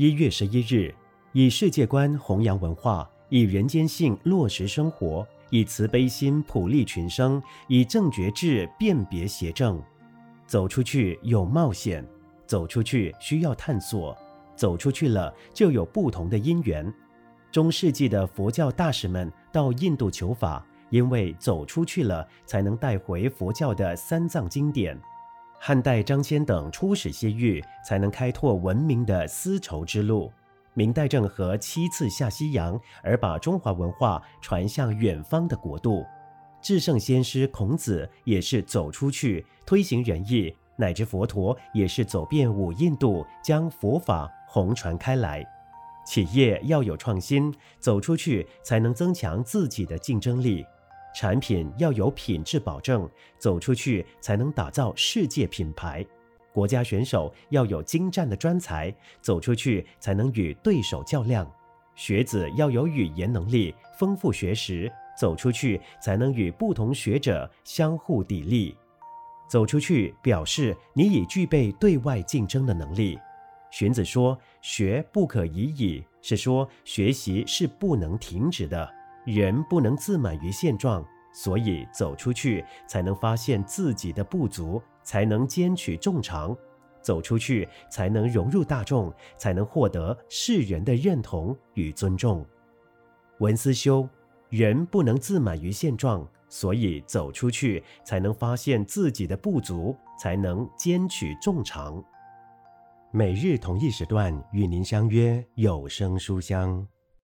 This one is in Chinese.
一月十一日，以世界观弘扬文化，以人间性落实生活，以慈悲心普利群生，以正觉智辨别邪正。走出去有冒险，走出去需要探索，走出去了就有不同的因缘。中世纪的佛教大使们到印度求法，因为走出去了，才能带回佛教的三藏经典。汉代张骞等出使西域，才能开拓文明的丝绸之路。明代郑和七次下西洋，而把中华文化传向远方的国度。至圣先师孔子也是走出去推行仁义，乃至佛陀也是走遍五印度，将佛法弘传开来。企业要有创新，走出去才能增强自己的竞争力；产品要有品质保证，走出去才能打造世界品牌；国家选手要有精湛的专才，走出去才能与对手较量；学子要有语言能力，丰富学识，走出去才能与不同学者相互砥砺。走出去表示你已具备对外竞争的能力。荀子说：“学不可已矣”，是说学习是不能停止的。人不能自满于现状，所以走出去才能发现自己的不足，才能兼取众长。走出去才能融入大众，才能获得世人的认同与尊重。文思修：人不能自满于现状，所以走出去才能发现自己的不足，才能兼取众长。每日同一时段与您相约有声书香。